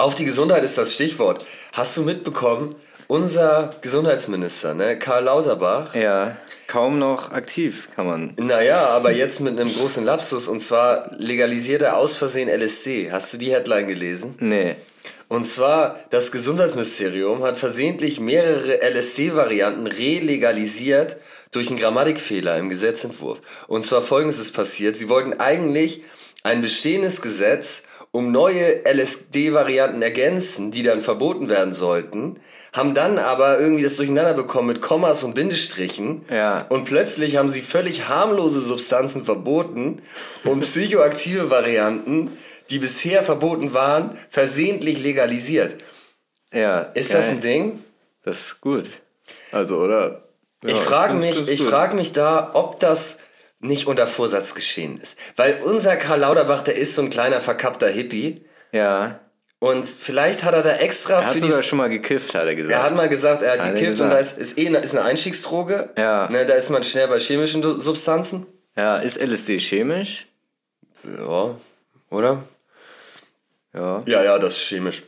Auf die Gesundheit ist das Stichwort. Hast du mitbekommen, unser Gesundheitsminister, ne, Karl Lauterbach. Ja, kaum noch aktiv, kann man. Naja, aber jetzt mit einem großen Lapsus und zwar legalisiert er aus Versehen LSD. Hast du die Headline gelesen? Nee. Und zwar, das Gesundheitsministerium hat versehentlich mehrere LSD-Varianten relegalisiert durch einen Grammatikfehler im Gesetzentwurf. Und zwar folgendes ist passiert. Sie wollten eigentlich ein bestehendes Gesetz um neue LSD-Varianten ergänzen, die dann verboten werden sollten, haben dann aber irgendwie das durcheinander bekommen mit Kommas und Bindestrichen. Ja. Und plötzlich haben sie völlig harmlose Substanzen verboten und psychoaktive Varianten, die bisher verboten waren, versehentlich legalisiert. Ja. Ist geil. das ein Ding? Das ist gut. Also, oder? Ja, ich frage mich, ich frage mich da, ob das nicht unter Vorsatz geschehen ist. Weil unser Karl Lauterbach, der ist so ein kleiner verkappter Hippie. Ja. Und vielleicht hat er da extra Er hat für sogar schon mal gekifft, hat er gesagt. Er hat mal gesagt, er hat Hat er gekifft und gesagt. da ist, ist eh eine, ist eine Einstiegsdroge. Ja. Ne, da ist man schnell bei chemischen Substanzen. ja, ist LSD chemisch? Ja, oder? Ja. Ja, ja, das ist chemisch.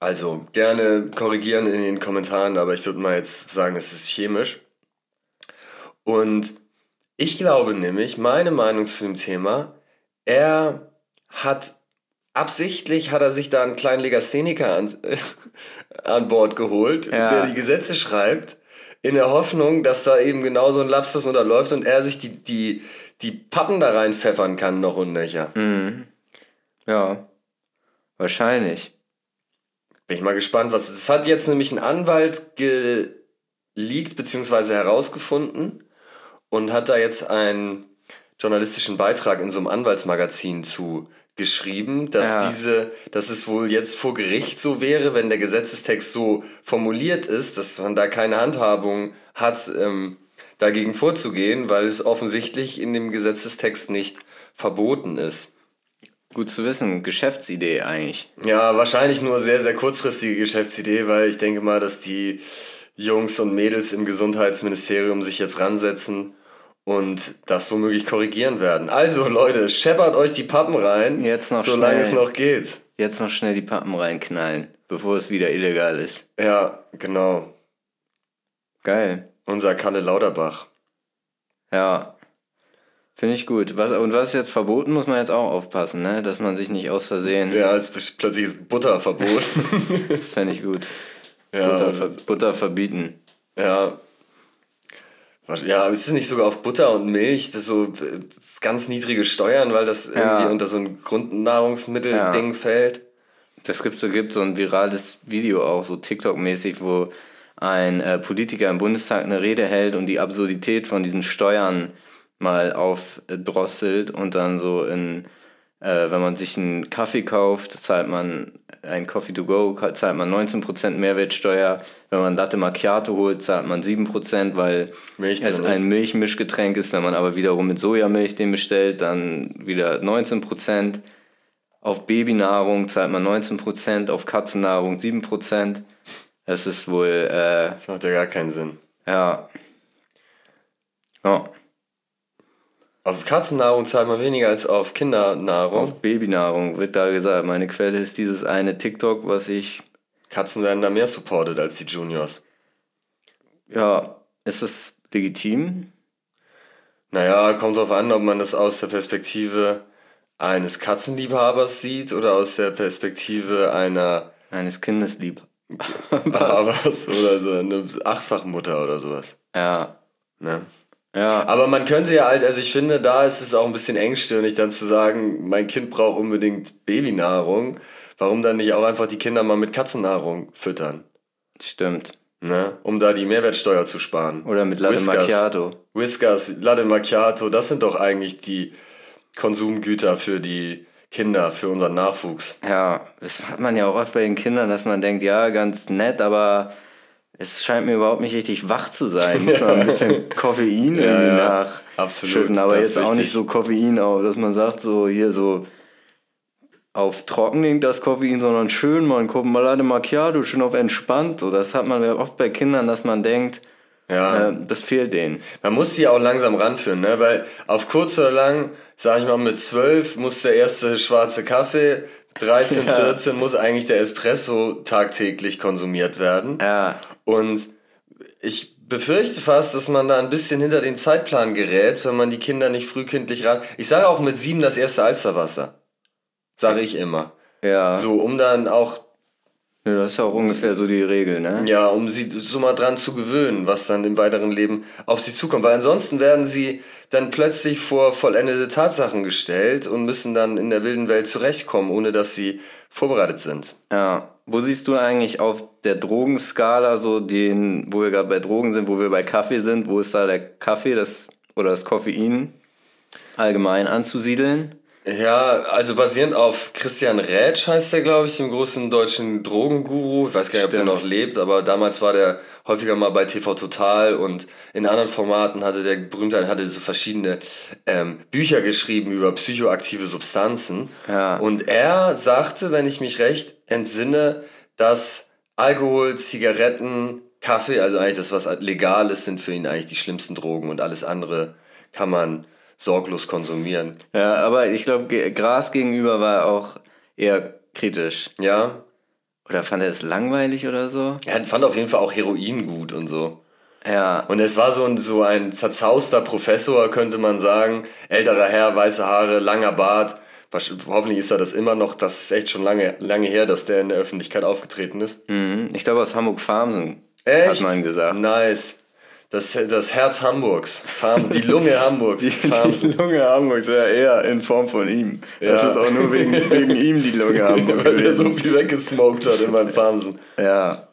Also gerne korrigieren in den Kommentaren, aber ich würde mal jetzt sagen, es ist chemisch. Und ich glaube nämlich, meine Meinung zu dem Thema, er hat absichtlich hat er sich da einen kleinen Legastheniker an, an Bord geholt, Ja. der die Gesetze schreibt, in der Hoffnung, dass da eben genau so ein Lapsus unterläuft und er sich die, die, die Pappen da reinpfeffern kann, noch und nöcher. Ja. Wahrscheinlich. Bin ich mal gespannt, was. Das hat jetzt nämlich ein Anwalt geleakt bzw. herausgefunden und hat da jetzt einen journalistischen Beitrag in so einem Anwaltsmagazin zu geschrieben, dass Ja. diese, dass es wohl jetzt vor Gericht so wäre, wenn der Gesetzestext so formuliert ist, dass man da keine Handhabung hat, ähm, dagegen vorzugehen, weil es offensichtlich in dem Gesetzestext nicht verboten ist. Gut zu wissen. Geschäftsidee eigentlich. Ja, wahrscheinlich nur sehr, sehr kurzfristige Geschäftsidee, weil ich denke mal, dass die Jungs und Mädels im Gesundheitsministerium sich jetzt ransetzen und das womöglich korrigieren werden. Also Leute, scheppert euch die Pappen rein, Jetzt noch solange schnell. es noch geht. Jetzt noch schnell die Pappen reinknallen, bevor es wieder illegal ist. Ja, genau. Geil. Unser Kalle Lauterbach. Ja. Finde ich gut. Was, und was ist jetzt verboten, muss man jetzt auch aufpassen, ne? Dass man sich nicht aus Versehen. Ja, ist plötzlich ist Butter verboten. Das fände ich gut. ja, Butter, Butter verbieten. Ja. Ja, aber ist es nicht sogar auf Butter und Milch, das so das ganz niedrige Steuern, weil das irgendwie Ja. unter so ein Grundnahrungsmittel-Ding Ja. fällt? Das gibt so, gibt so ein virales Video auch, so TikTok-mäßig, wo ein äh, Politiker im Bundestag eine Rede hält und die Absurdität von diesen Steuern mal aufdrosselt und dann so in, äh, wenn man sich einen Kaffee kauft, zahlt man ein Coffee to go, zahlt man 19% Mehrwertsteuer. Wenn man Latte Macchiato holt, zahlt man 7%, weil Milch es ein. Milchmischgetränk ist. Wenn man aber wiederum mit Sojamilch den bestellt, dann wieder 19%. Auf Babynahrung zahlt man 19%, auf Katzennahrung 7%. Das ist wohl, äh, Das macht ja gar keinen Sinn. ja. Ja, Auf Katzennahrung zahlt man weniger als auf Kindernahrung. auf Babynahrung wird da gesagt. Meine Quelle ist dieses eine TikTok, was ich, Katzen werden da mehr supported als die Juniors. ja, ist es legitim? Naja, kommt drauf an, ob man das aus der Perspektive eines Katzenliebhabers sieht oder aus der Perspektive einer Eines Kindes lieb. Habers oder so eine Achtfachmutter oder sowas. Ja, Ne? Ja, Aber man könnte ja halt, also ich finde, da ist es auch ein bisschen engstirnig, dann zu sagen, mein Kind braucht unbedingt Babynahrung. Warum dann nicht auch einfach die Kinder mal mit Katzennahrung füttern? stimmt. Ne? Um da die Mehrwertsteuer zu sparen. Oder mit Latte Whiskas. Macchiato. Whiskas, Latte Macchiato, das sind doch eigentlich die Konsumgüter für die Kinder, für unseren Nachwuchs. Ja, das hat man ja auch oft bei den Kindern, dass man denkt, ja, ganz nett, aber es scheint mir überhaupt nicht richtig wach zu sein. Muss man ein bisschen Koffein irgendwie ja, nach absolut, schütten, aber jetzt auch nicht so Koffein, auch, dass man sagt, so hier so auf trocken das Koffein, sondern schön, man guckt mal Latte Macchiato, schön auf entspannt. So, das hat man ja oft bei Kindern, dass man denkt, Ja. Äh, das fehlt denen. Man muss die auch langsam ranführen, ne? weil auf kurz oder lang, sag ich mal, mit 12 muss der erste schwarze Kaffee, 13, Ja. 14 muss eigentlich der Espresso tagtäglich konsumiert werden. Ja, Und ich befürchte fast, dass man da ein bisschen hinter den Zeitplan gerät, wenn man die Kinder nicht frühkindlich ran. Ich sage auch mit sieben das erste Alsterwasser. Sage ich immer. ja. So, um dann auch, Ja, Das ist ja auch ungefähr so die Regel, ne? ja, um sie so mal dran zu gewöhnen, was dann im weiteren Leben auf sie zukommt. Weil ansonsten werden sie dann plötzlich vor vollendete Tatsachen gestellt und müssen dann in der wilden Welt zurechtkommen, ohne dass sie vorbereitet sind. Ja. Wo siehst du eigentlich auf der Drogenskala so den, wo wir gerade bei Drogen sind, wo wir bei Kaffee sind, wo ist da der Kaffee das oder das Koffein allgemein anzusiedeln? Ja, also basierend auf Christian Rätsch heißt der, glaube ich, dem großen deutschen Drogenguru. Ich weiß gar nicht, ob der Stimmt. noch lebt, aber damals war der häufiger mal bei TV Total und in anderen Formaten hatte der berühmte hatte so verschiedene ähm, Bücher geschrieben über psychoaktive Substanzen. Ja. Und er sagte, wenn ich mich recht entsinne, dass Alkohol, Zigaretten, Kaffee, also eigentlich das, was legal ist, sind für ihn eigentlich die schlimmsten Drogen und alles andere kann man sorglos konsumieren. Ja, aber ich glaube, Gras gegenüber war auch eher kritisch. Ja, Oder fand er es langweilig oder so? Er fand auf jeden Fall auch Heroin gut und so. Ja. Und es war so ein, so ein zerzauster Professor, könnte man sagen. Älterer Herr, weiße Haare, langer Bart. Hoffentlich ist er das immer noch. Das ist echt schon lange, lange her, dass der in der Öffentlichkeit aufgetreten ist. Mhm. Ich glaube aus Hamburg-Farmsen. Echt? Hat man gesagt. Nice. Das, das Herz Hamburgs. Farms, die Lunge Hamburgs. Die, die Lunge Hamburgs wäre eher in Form von ihm. Das Ja. ist auch nur wegen, wegen ihm die Lunge Hamburg Weil er so viel weggesmoked hat in Farmsen. Ja.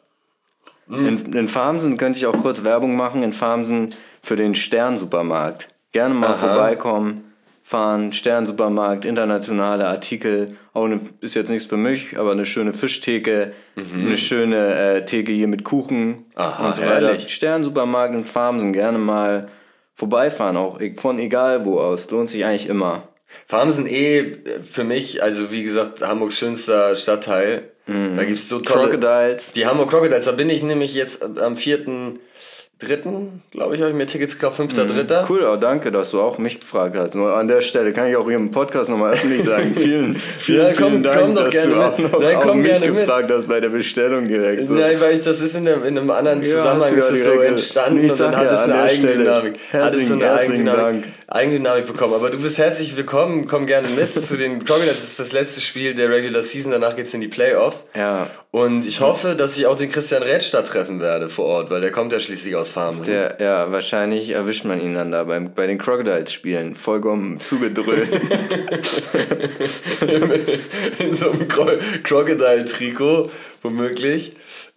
Hm. In, in Farmsen könnte ich auch kurz Werbung machen. In Farmsen für den Stern-Supermarkt. Gerne mal Aha. vorbeikommen, fahren. Stern-Supermarkt, internationale Artikel. Auch eine, ist jetzt nichts für mich, aber eine schöne Fischtheke, eine schöne äh, Theke hier mit Kuchen Mhm. Aha, und so weiter. Stern-Supermarkt in Farmsen. Gerne mal vorbeifahren, auch e- von egal wo aus. Lohnt sich eigentlich immer. Farmsen eh für mich, also wie gesagt, Hamburgs schönster Stadtteil. Da gibt's so tolle... Crocodiles. Die Hamburg Crocodiles, da bin ich nämlich jetzt am 4.3., glaube ich, habe ich mir Tickets gekauft, 5.3. Cool, auch danke, dass du auch mich gefragt hast. Nur an der Stelle kann ich auch hier im Podcast nochmal öffentlich sagen. Vielen, vielen, Ja, komm- vielen Dank, komm doch dass gerne du auch noch Nein, auch mich gerne mit. gefragt hast bei der Bestellung direkt. So. Nein, weil ich, das ist in, der, in einem anderen Zusammenhang ist ja es so entstanden und dann sag hat ja, es eine Eigendynamik. Hat es so herzlichen- eine herzlichen Eigendynamik, Dank. Eigendynamik bekommen. Aber du bist herzlich willkommen, komm gerne mit zu den Crocodiles. Das ist das letzte Spiel der Regular Season, danach geht's in die Playoffs. Ja, Und ich hoffe, dass ich auch den Christian Rätstadt treffen werde vor Ort, weil der kommt ja schließlich aus Farmsen. der, ja, wahrscheinlich erwischt man ihn dann da beim, bei den Crocodiles-Spielen. Vollkommen zugedröhnt. in so einem Cro Crocodile-Trikot, womöglich.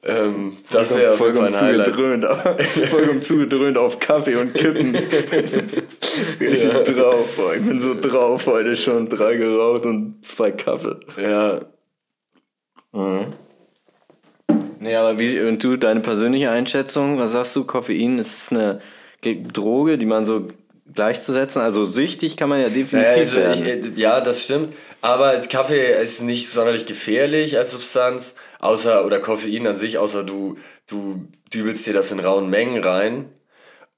Ähm, das wäre vollkommen zugedröhnt. vollkommen zugedröhnt auf Kaffee und Kippen. ich bin drauf. boah, Ich bin so drauf heute schon. Drei geraucht und zwei Kaffee. Ja, Nee, aber wie, und du, deine persönliche Einschätzung, was sagst du, Koffein, ist es eine Ge- Droge, die man so gleichzusetzen, also süchtig kann man ja definitiv also werden. ich, äh, ja, das stimmt. Aber Kaffee ist nicht sonderlich gefährlich als Substanz, außer, oder Koffein an sich, außer du, du dübelst dir das in rauen Mengen rein.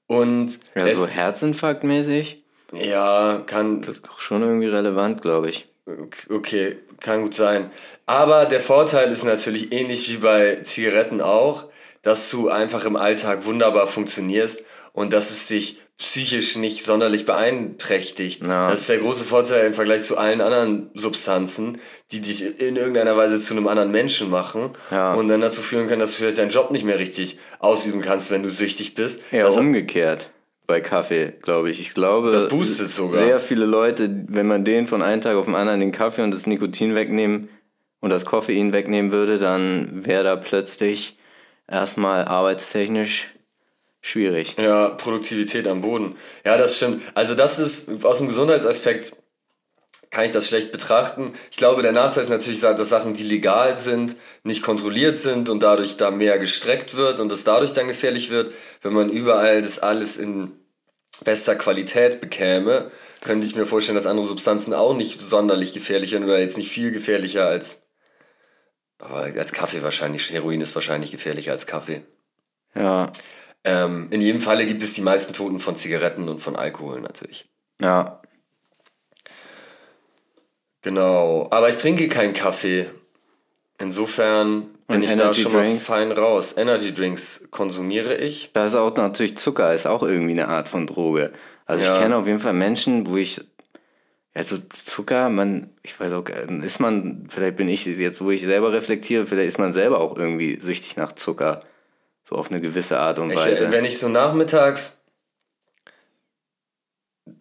Und ja, es, so Herzinfarktmäßig, ja, kann, das ist schon irgendwie relevant, glaube ich. Okay, kann gut sein. Aber der Vorteil ist natürlich ähnlich wie bei Zigaretten auch, dass du einfach im Alltag wunderbar funktionierst und dass es dich psychisch nicht sonderlich beeinträchtigt. Ja. Das ist der große Vorteil im Vergleich zu allen anderen Substanzen, die dich in irgendeiner Weise zu einem anderen Menschen machen Ja. und dann dazu führen können, dass du vielleicht deinen Job nicht mehr richtig ausüben kannst, wenn du süchtig bist. Ja, Das- umgekehrt bei Kaffee, glaube ich. Ich glaube, Das boostet sogar. sehr viele Leute, wenn man denen von einem Tag auf den anderen den Kaffee und das Nikotin wegnehmen und das Koffein wegnehmen würde, dann wäre da plötzlich erstmal arbeitstechnisch schwierig. Ja, Produktivität am Boden. Ja, das stimmt. Also das ist aus dem Gesundheitsaspekt kann ich das schlecht betrachten. Ich glaube, der Nachteil ist natürlich, dass Sachen, die legal sind, nicht kontrolliert sind und dadurch da mehr gestreckt wird und es dadurch dann gefährlich wird. Wenn man überall das alles in bester Qualität bekäme, könnte ich mir vorstellen, dass andere Substanzen auch nicht sonderlich gefährlich sind oder jetzt nicht viel gefährlicher als, aber als Kaffee wahrscheinlich. Heroin ist wahrscheinlich gefährlicher als Kaffee. Ja, Ähm, in jedem Falle gibt es die meisten Toten von Zigaretten und von Alkohol natürlich. Ja. Genau. Aber ich trinke keinen Kaffee. Insofern bin Und ich da Energy schon mal Drinks? fein raus. Energy Drinks konsumiere ich. Da ist auch natürlich Zucker, ist auch irgendwie eine Art von Droge. Also Ja. ich kenne auf jeden Fall Menschen, wo ich, also Zucker, man, ich weiß auch, gar- ist man, vielleicht bin ich jetzt, wo ich selber reflektiere, vielleicht ist man selber auch irgendwie süchtig nach Zucker. So auf eine gewisse Art und Ich, Weise. äh, wenn ich so nachmittags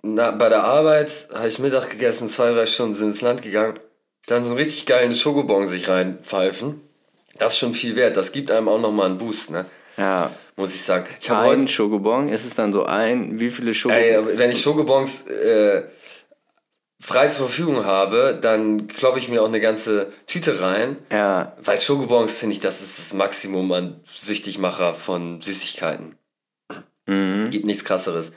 na, bei der Arbeit habe ich Mittag gegessen, zwei, drei Stunden sind ins Land gegangen, dann so einen richtig geilen Schokobon sich reinpfeifen. Das ist schon viel wert. Das gibt einem auch nochmal einen Boost, ne? ja, Muss ich sagen. Ich habe ein heute, Schokobon, ist es dann so ein, wie viele Schokobon? ey, wenn ich Schokobons äh, frei zur Verfügung habe, dann kloppe ich mir auch eine ganze Tüte rein. ja, Weil Schokobons finde ich, das ist das Maximum an Süchtigmacher von Süßigkeiten. mhm. Gibt nichts krasseres.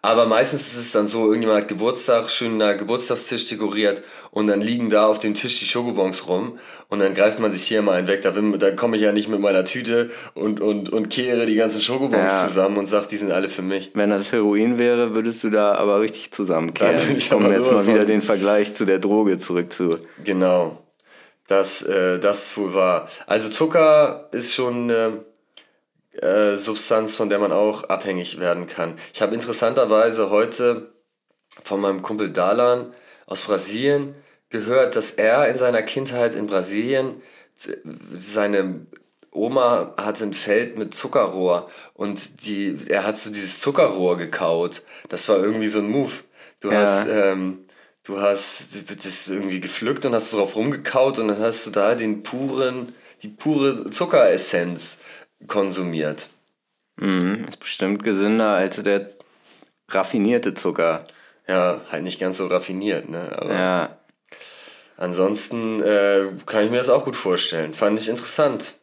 Aber meistens ist es dann so, irgendjemand hat Geburtstag, schön einen Geburtstagstisch dekoriert und dann liegen da auf dem Tisch die Schokobons rum und dann greift man sich hier mal einen weg. Da, da komme ich ja nicht mit meiner Tüte und, und, und kehre die ganzen Schokobons Ja. zusammen und sag, die sind alle für mich. Wenn das Heroin wäre, würdest du da aber richtig zusammenkehren. Um jetzt mal wieder den Vergleich zu der Droge zurück zu. Genau. Das, äh, das ist wohl wahr. Also Zucker ist schon eine äh, Substanz, von der man auch abhängig werden kann. Ich habe interessanterweise heute von meinem Kumpel Dalan aus Brasilien gehört, dass er in seiner Kindheit in Brasilien seine Oma hatte ein Feld mit Zuckerrohr und die, er hat so dieses Zuckerrohr gekaut. Das war irgendwie so ein Move. Du Ja. hast, ähm, du hast das irgendwie gepflückt und hast drauf rumgekaut und dann hast du da den puren, die pure Zuckeressenz konsumiert. Mhm. Ist bestimmt gesünder als der raffinierte Zucker. Ja, halt nicht ganz so raffiniert, ne? Aber Ja. ansonsten äh, kann ich mir das auch gut vorstellen. Fand ich interessant.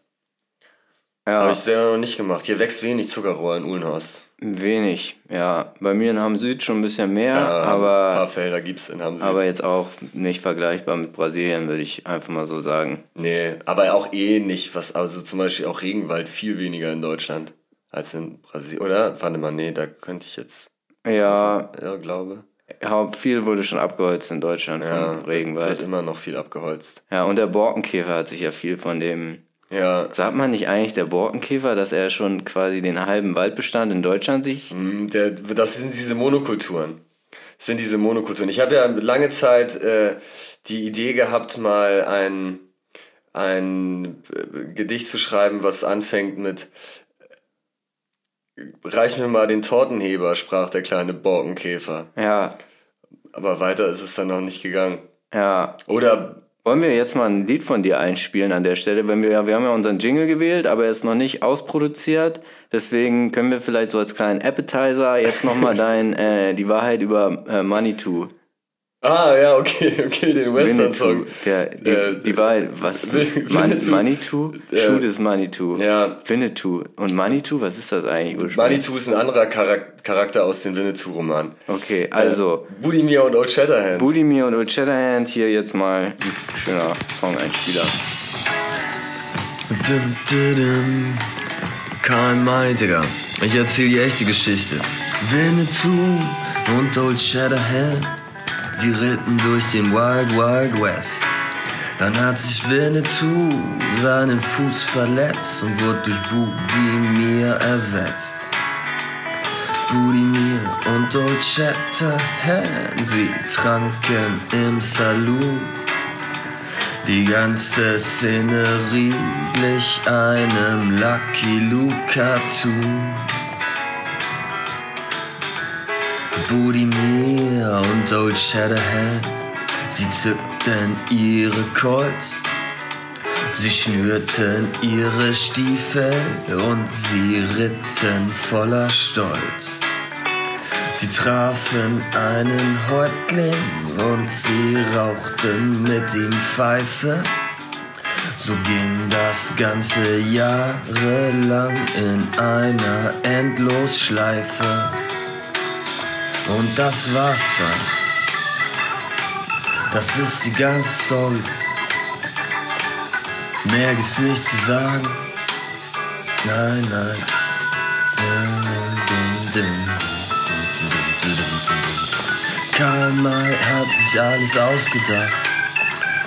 Ja, Habe ich selber noch nicht gemacht. Hier wächst wenig Zuckerrohr in Uhlenhorst. wenig. Ja, bei mir in Hamm Süd schon ein bisschen mehr, Ja, Ein aber, paar Felder gibt's in Hamsig. aber jetzt auch nicht vergleichbar mit Brasilien, würde ich einfach mal so sagen. Nee, aber auch eh nicht, was, also zum Beispiel auch Regenwald viel weniger in Deutschland als in Brasilien. Oder? Warte mal, nee, da könnte ich jetzt, Ja, ja, glaube. hau- viel wurde schon abgeholzt in Deutschland Ja, vom wird Regenwald. immer noch viel abgeholzt. Ja, und der Borkenkäfer hat sich ja viel von dem. Ja, Sagt man nicht eigentlich der Borkenkäfer, dass er schon quasi den halben Waldbestand in Deutschland sich. mm, der, das sind diese Monokulturen. Das sind diese Monokulturen. Ich habe ja lange Zeit äh, die Idee gehabt, mal ein, ein äh, Gedicht zu schreiben, was anfängt mit Reich mir mal den Tortenheber, sprach der kleine Borkenkäfer. Ja, Aber weiter ist es dann noch nicht gegangen. ja. Oder Wollen wir jetzt mal ein Lied von dir einspielen an der Stelle? Wenn wir, ja, wir haben ja unseren Jingle gewählt, aber er ist noch nicht ausproduziert. Deswegen können wir vielleicht so als kleinen Appetizer jetzt nochmal dein, äh, die Wahrheit über äh, Manitou. Ah, ja, okay, okay, den Western-Song. Winnetou. Der, die, Äh, die Wahrheit, was? Man, Winnetou. Manitou? Äh, Shoot ist Manitou. Ja, Winnetou. Und Manitou, was ist das eigentlich ursprünglich? Manitou ist ein anderer Charak Charakter aus dem Winnetou-Roman. Okay, also, Budimir und Old Shatterhands. Budimir und Old Shatterhand, hier jetzt mal ein schöner Song-Einspieler. Dum, dum, dum. Karl May, Digga. Ich erzähl die echte Geschichte. Winnetou und Old Shatterhand, sie ritten durch den Wild Wild West. Dann hat sich Winnetou seinen Fuß verletzt und wurde durch Budimir ersetzt. Budimir und Old Shatterhand, sie tranken im Saloon. Die ganze Szenerie glich einem Lucky Luke-Cartoon. Budimir und Old Shatterhand, sie zückten ihre Colts. Sie schnürten ihre Stiefel und sie ritten voller Stolz. Sie trafen einen Häuptling und sie rauchten mit ihm Pfeife. So ging das ganze jahrelang in einer Endlosschleife. Und das Wasser, das ist die ganze Story. Mehr gibt's nicht zu sagen. Nein, nein. Karl May hat sich alles ausgedacht.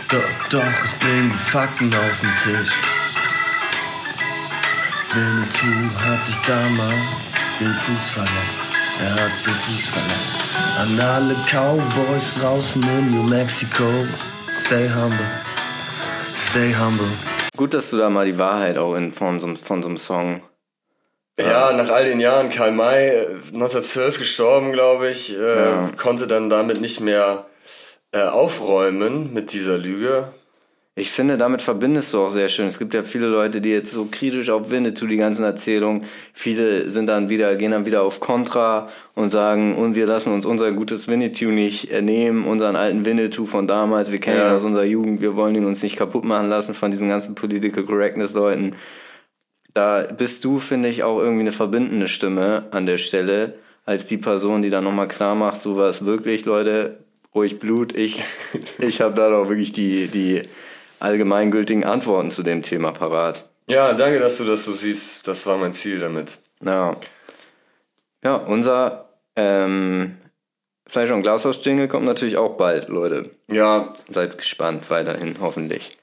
Doch, doch, ich bring die Fakten auf den Tisch. Winnetou hat sich damals den Fuß verletzt. Er hat den Fuß verletzt. An alle Cowboys draußen in New Mexico. Stay humble. Stay humble. Gut, dass du da mal die Wahrheit auch in Form so- von so einem Song. Ja, nach all den Jahren, Karl May, äh, 1912 gestorben, glaube ich, äh, Ja. konnte dann damit nicht mehr äh, aufräumen mit dieser Lüge. Ich finde, damit verbindest du auch sehr schön. Es gibt ja viele Leute, die jetzt so kritisch auf Winnetou die ganzen Erzählungen. Viele sind dann wieder, gehen dann wieder auf Contra und sagen, und wir lassen uns unser gutes Winnetou nicht nehmen, unseren alten Winnetou von damals. Wir kennen ihn Ja. aus unserer Jugend. Wir wollen ihn uns nicht kaputt machen lassen von diesen ganzen Political Correctness Leuten. Da bist du, finde ich, auch irgendwie eine verbindende Stimme an der Stelle, als die Person, die dann nochmal klar macht, so was wirklich, Leute, ruhig Blut, ich, ich habe da doch wirklich die, die allgemeingültigen Antworten zu dem Thema parat. Ja, danke, dass du das so siehst. Das war mein Ziel damit. Ja, ja unser ähm, Fleisch- und Glashaus-Jingle kommt natürlich auch bald, Leute. Ja, Seid gespannt weiterhin, hoffentlich.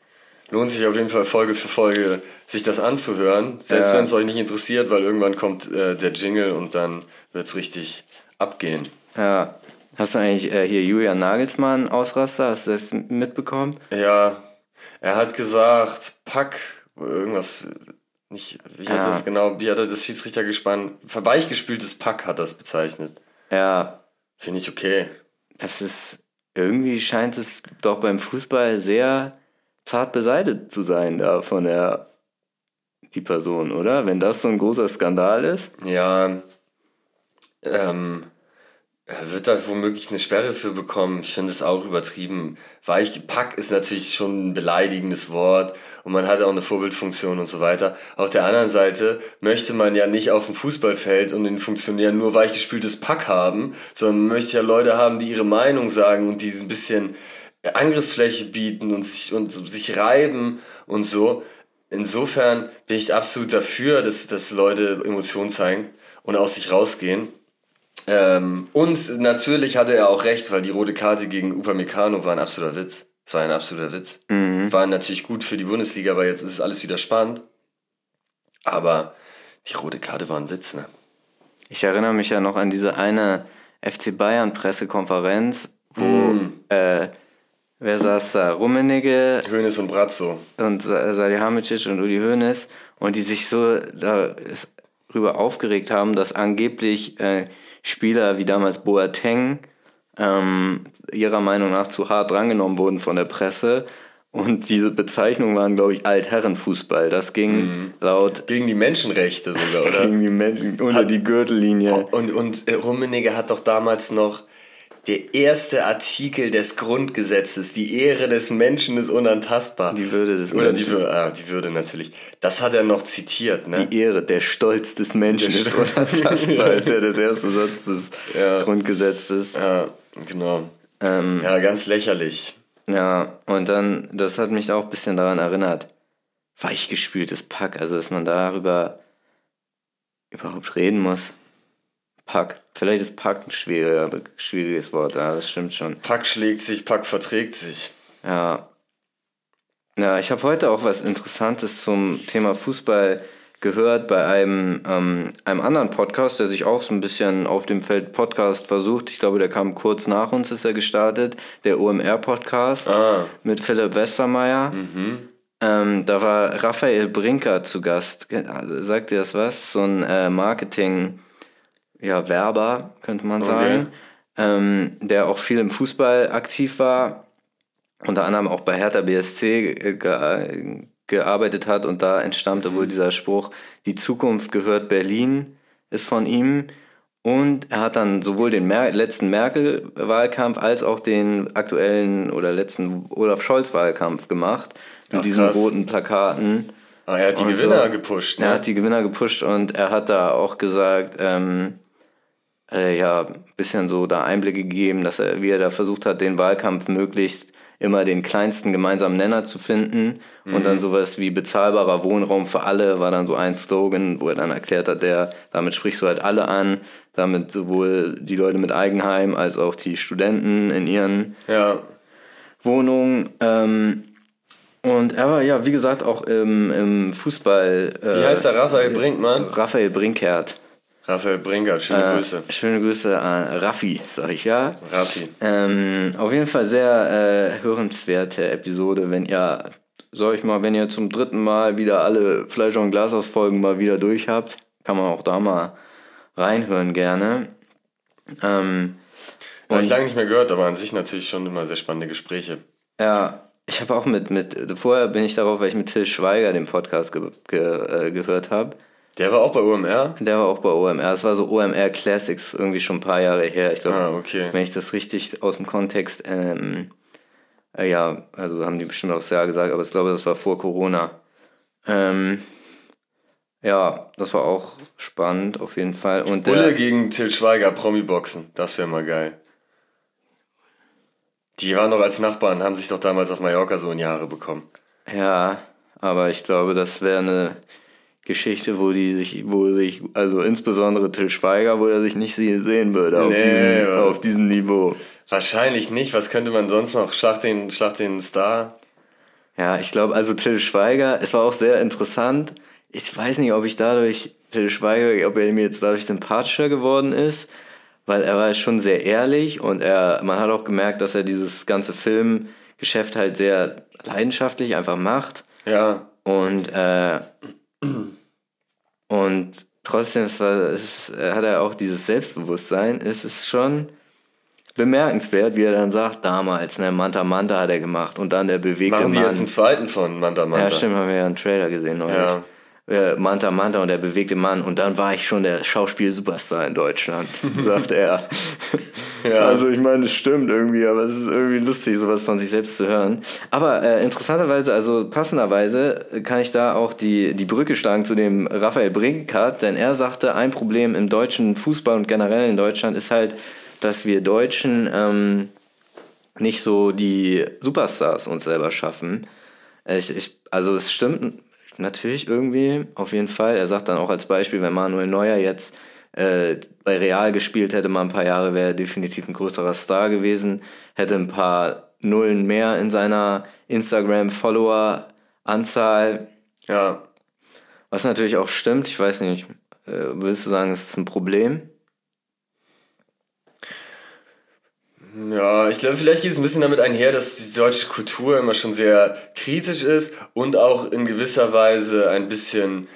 lohnt sich auf jeden Fall Folge für Folge, sich das anzuhören. Selbst Ja. wenn es euch nicht interessiert, weil irgendwann kommt äh, der Jingle und dann wird es richtig abgehen. Ja, hast du eigentlich äh, hier Julian Nagelsmann Ausraster? Hast du das mitbekommen? Ja, er hat gesagt, Pack, irgendwas, nicht, wie hat Ja. das genau, wie hat er das Schiedsrichtergespann, weichgespültes Pack hat das bezeichnet. Ja, Finde ich okay. das ist, irgendwie scheint es doch beim Fußball sehr zart beseitigt zu sein, da von der, die Person, oder? Wenn das so ein großer Skandal ist. Ja, ähm, er wird da womöglich eine Sperre für bekommen. Ich finde es auch übertrieben. Weichgepack ist natürlich schon ein beleidigendes Wort und man hat auch eine Vorbildfunktion und so weiter. Auf der anderen Seite möchte man ja nicht auf dem Fußballfeld und den Funktionären nur weichgespültes Pack haben, sondern man möchte ja Leute haben, die ihre Meinung sagen und die ein bisschen Angriffsfläche bieten und sich, und sich reiben und so. Insofern bin ich absolut dafür, dass, dass Leute Emotionen zeigen und aus sich rausgehen. Ähm, und natürlich hatte er auch recht, weil die rote Karte gegen Upamecano war ein absoluter Witz. Es war ein absoluter Witz. War natürlich gut für die Bundesliga, weil jetzt ist es alles wieder spannend. Aber die rote Karte war ein Witz, ne? Ich erinnere mich ja noch an diese eine FC Bayern Pressekonferenz, wo Mm. äh, wer saß da? Rummenigge Hönes und Brazzo. und Sa- Salihamidzic und Uli Hoeneß und die sich so darüber aufgeregt haben, dass angeblich äh, Spieler wie damals Boateng ähm, ihrer Meinung nach zu hart drangenommen wurden von der Presse. Und diese Bezeichnungen waren, glaube ich, Altherrenfußball. Das ging laut Gegen die Menschenrechte sogar, oder? gegen die Menschen unter die Gürtellinie. Und, und äh, Rummenigge hat doch damals noch der erste Artikel des Grundgesetzes, die Ehre des Menschen ist unantastbar. Die Würde des Oder die Menschen. Würde, ah, die Würde natürlich. Das hat er noch zitiert, ne? Die Ehre, der Stolz des Menschen Der ist Stolz. unantastbar, ist ja das erste Satz des Ja. Grundgesetzes. ja, genau. Ähm, Ja, ganz lächerlich. Ja, und dann, das hat mich auch ein bisschen daran erinnert. Weichgespültes Pack, also dass man darüber überhaupt reden muss. Pack. Vielleicht ist Pack ein schwieriger, schwieriges Wort, ja, das stimmt schon. Pack schlägt sich, Pack verträgt sich. Ja. Ja, ich habe heute auch was Interessantes zum Thema Fußball gehört bei einem, ähm, einem anderen Podcast, der sich auch so ein bisschen auf dem Feld Podcast versucht. Ich glaube, der kam kurz nach uns, ist er gestartet. Der OMR-Podcast Ah. mit Philipp Westermeier. Ähm, da war Raphael Brinker zu Gast. Sagt dir das was? So ein äh, Marketing, ja, Werber, könnte man sagen. Ähm, der auch viel im Fußball aktiv war unter anderem auch bei Hertha BSC ge ge gearbeitet hat und da entstammte wohl dieser Spruch, die Zukunft gehört Berlin, ist von ihm. Und er hat dann sowohl den Mer letzten Merkel-Wahlkampf als auch den aktuellen oder letzten Olaf Scholz-Wahlkampf gemacht. Mit Ach, diesen krass. roten Plakaten. Ah, er hat die Und Gewinner so. gepusht, Er ne? hat die Gewinner gepusht und er hat da auch gesagt, ähm, äh, ja, ein bisschen so da Einblicke gegeben, dass er, wie er da versucht hat, den Wahlkampf möglichst immer den kleinsten gemeinsamen Nenner zu finden. Und dann sowas wie bezahlbarer Wohnraum für alle war dann so ein Slogan, wo er dann erklärt hat, der, damit sprichst du halt alle an, damit sowohl die Leute mit Eigenheim als auch die Studenten in ihren Ja. Wohnungen. Ähm, und er war ja, wie gesagt, auch im, im Fußball. Äh, Wie heißt der Raphael Brinkmann? Raphael Brinkert. Raphael Brinkert, schöne Äh, Grüße. Schöne Grüße an Raffi, sag ich ja. Raffi. Ähm, auf jeden Fall sehr äh, hörenswerte Episode, wenn ihr, sag ich mal, wenn ihr zum dritten Mal wieder alle Fleisch- und Glashaus-Folgen mal wieder durch habt, kann man auch da mal reinhören gerne. Ähm, Habe ich lange nicht mehr gehört, aber an sich natürlich schon immer sehr spannende Gespräche. Ja, ich habe auch mit, mit, vorher bin ich darauf, weil ich mit Till Schweiger den Podcast ge, ge, äh, gehört habe. Der war auch bei UMR? Der war auch bei OMR. Es war so OMR Classics, irgendwie schon ein paar Jahre her. Ich glaube, Ah, okay. wenn ich das richtig aus dem Kontext, ähm, äh, ja, also haben die bestimmt auch sehr gesagt, aber ich glaube, das war vor Corona. Ähm, ja, das war auch spannend auf jeden Fall. Und Bulle gegen Till Schweiger, Promi-Boxen. Das wäre mal geil. Die waren doch als Nachbarn, haben sich doch damals auf Mallorca so in die Haare bekommen. ja, aber ich glaube, das wäre eine Geschichte, wo die sich, wo sich, also insbesondere Till Schweiger, wo er sich nicht se- sehen würde auf, Nee, diesem, ja. auf diesem Niveau. Wahrscheinlich nicht. Was könnte man sonst noch? Schlag den, schlag den Star. Ja, ich glaube, also Till Schweiger, es war auch sehr interessant. Ich weiß nicht, ob ich dadurch, Till Schweiger, ob er mir jetzt dadurch sympathischer geworden ist, weil er war schon sehr ehrlich und er, man hat auch gemerkt, dass er dieses ganze Filmgeschäft halt sehr leidenschaftlich einfach macht. Ja. Und, äh, und trotzdem es war, es ist, hat er auch dieses Selbstbewusstsein. Es ist schon bemerkenswert, wie er dann sagt, damals, ne, Manta Manta hat er gemacht und dann der bewegte Machen die Mann. jetzt einen zweiten von Manta Manta? Ja, stimmt, haben wir ja einen Trailer gesehen neulich. Ja. Äh, Manta Manta und der bewegte Mann und dann war ich schon der Schauspiel-Superstar in Deutschland, sagt er. Ja. Also ich meine, es stimmt irgendwie, aber es ist irgendwie lustig, sowas von sich selbst zu hören. Aber äh, interessanterweise, also passenderweise kann ich da auch die, die Brücke schlagen zu dem Raphael Brinkert, denn er sagte, ein Problem im deutschen Fußball und generell in Deutschland ist halt, dass wir Deutschen ähm, nicht so die Superstars uns selber schaffen. Ich, ich, also es stimmt natürlich irgendwie, auf jeden Fall. Er sagt dann auch als Beispiel, wenn Manuel Neuer jetzt äh, bei Real gespielt hätte, mal ein paar Jahre, wäre er definitiv ein größerer Star gewesen, hätte ein paar Nullen mehr in seiner Instagram-Follower-Anzahl, Ja. was natürlich auch stimmt. Ich weiß nicht, äh, würdest du sagen, es ist ein Problem? Ja, ich glaube, vielleicht geht es ein bisschen damit einher, dass die deutsche Kultur immer schon sehr kritisch ist und auch in gewisser Weise ein bisschen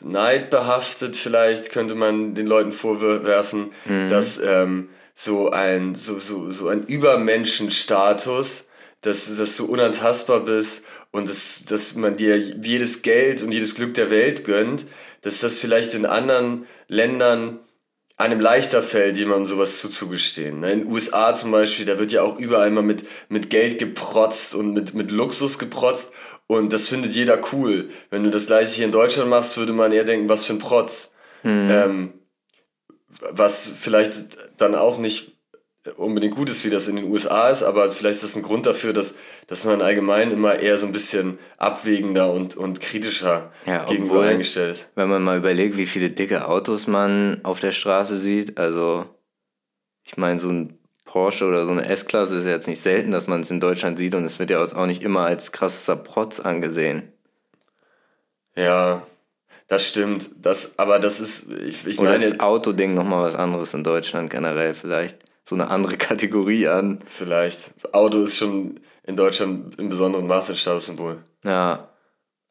neidbehaftet, vielleicht könnte man den Leuten vorwerfen, dass ähm, so ein so, so, so ein Übermenschenstatus, dass, dass du unantastbar bist und dass, dass man dir jedes Geld und jedes Glück der Welt gönnt, dass das vielleicht in anderen Ländern einem leichter fällt, jemandem sowas zuzugestehen. ne? In den USA zum Beispiel, da wird ja auch überall mal mit, mit Geld geprotzt und mit, mit Luxus geprotzt und das findet jeder cool. Wenn du das gleiche hier in Deutschland machst, würde man eher denken, was für ein Protz. Ähm, was vielleicht dann auch nicht unbedingt gut ist, wie das in den USA ist, aber vielleicht ist das ein Grund dafür, dass, dass man allgemein immer eher so ein bisschen abwägender und, und kritischer Ja, gegenüber obwohl- eingestellt ist. Wenn man mal überlegt, wie viele dicke Autos man auf der Straße sieht, also ich meine, so ein Porsche oder so eine S-Klasse ist ja jetzt nicht selten, dass man es in Deutschland sieht und es wird ja auch nicht immer als krasser Protz angesehen. Ja, das stimmt. Das, aber das ist, ich, ich Oder meine, das Autoding nochmal was anderes in Deutschland generell vielleicht? So eine andere Kategorie an. vielleicht. Auto ist schon in Deutschland im besonderen Maße ein Statussymbol. Ja,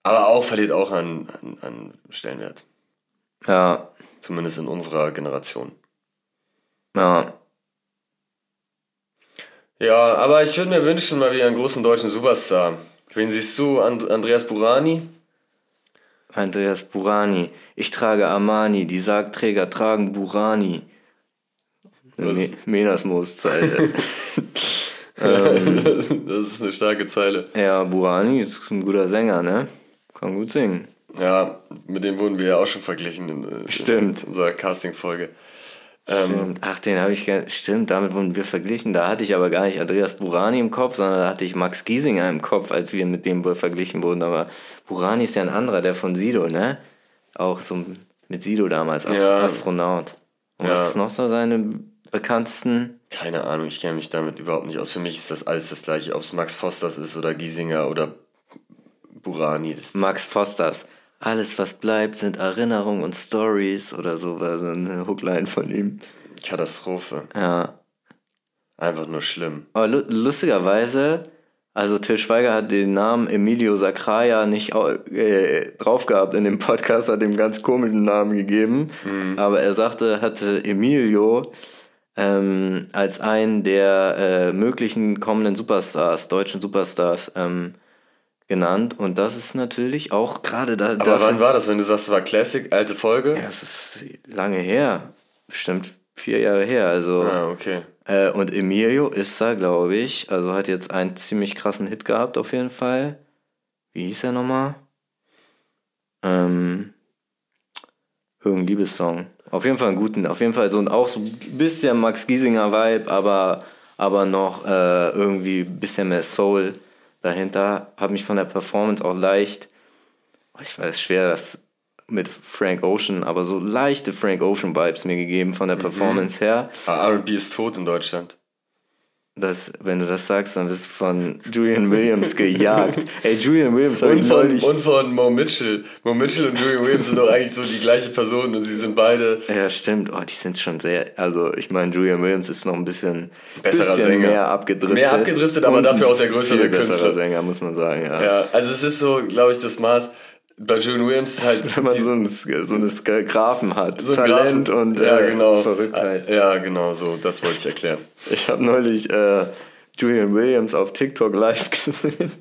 Aber auch verliert auch an, an, an Stellenwert. ja, Zumindest in unserer Generation. ja. Ja, aber ich würde mir wünschen, mal wieder einen großen deutschen Superstar. Wen siehst du? And Andreas Burani? Andreas Burani. Ich trage Armani, die Sargträger tragen Burani. Me Menasmoos-Zeile. das ist eine starke Zeile. ja, Burani ist ein guter Sänger, ne? Kann gut singen. Ja, mit dem wurden wir ja auch schon verglichen in, äh, Stimmt. in unserer Casting-Folge. Ähm, Stimmt. Ach, den habe ich gar Stimmt, damit wurden wir verglichen. Da hatte ich aber gar nicht Andreas Burani im Kopf, sondern da hatte ich Max Giesinger im Kopf, als wir mit dem verglichen wurden. Aber Burani ist ja ein anderer, der von Sido, ne? Auch so mit Sido damals, Ast Ja. Astronaut. Und Ja. was ist noch so seine bekanntesten? keine Ahnung, ich kenne mich damit überhaupt nicht aus. Für mich ist das alles das gleiche, ob es Max Fosters ist oder Giesinger oder Burani. Max Fosters. Alles, was bleibt, sind Erinnerungen und Stories oder so war so eine Hookline von ihm. Katastrophe. Ja. Einfach nur schlimm. Aber lu lustigerweise, also Till Schweiger hat den Namen Emilio Sacraia nicht äh, drauf gehabt in dem Podcast, hat ihm ganz komischen Namen gegeben. Aber er sagte, hatte Emilio ähm, als einen der äh, möglichen kommenden Superstars, deutschen Superstars, ähm, genannt. Und das ist natürlich auch gerade da. Aber dafür- wann war das, wenn du sagst, es war Classic, alte Folge? Ja, es ist lange her. Bestimmt vier Jahre her. Also. Ah, okay. Äh, und Emilio ist da, glaube ich, also hat jetzt einen ziemlich krassen Hit gehabt, auf jeden Fall. Wie hieß er nochmal? Ähm, irgendein Liebessong. Auf jeden Fall einen guten, auf jeden Fall so ein auch so ein bisschen Max Giesinger Vibe, aber, aber noch äh, irgendwie ein bisschen mehr Soul dahinter. Habe mich von der Performance auch leicht, oh, ich weiß, schwer das mit Frank Ocean, aber so leichte Frank Ocean Vibes mir gegeben von der Performance her. Ah, R&B ist tot in Deutschland. Das, wenn du das sagst, dann wirst du von Julian Williams gejagt. Ey, Julian Williams habe Und ich von, neulich. und von Mo Mitchell. Mo Mitchell und Julian Williams sind doch eigentlich so die gleiche Person und sie sind beide ja, stimmt. Oh, die sind schon sehr. Also, ich meine, Julian Williams ist noch ein bisschen, Besserer bisschen Sänger. mehr abgedriftet. Mehr abgedriftet, aber dafür auch der größere viel besserer Künstler. Sänger, muss man sagen, ja. Ja, also es ist so, glaube ich, das Maß. Bei Julian Williams ist halt Wenn man die- so, einen, so eine Graphen hat. so ein Talent Grafen- und ja, äh, genau. Verrücktheit. Ja, genau, so, das wollte ich erklären. Ich habe neulich äh, Julian Williams auf TikTok live gesehen.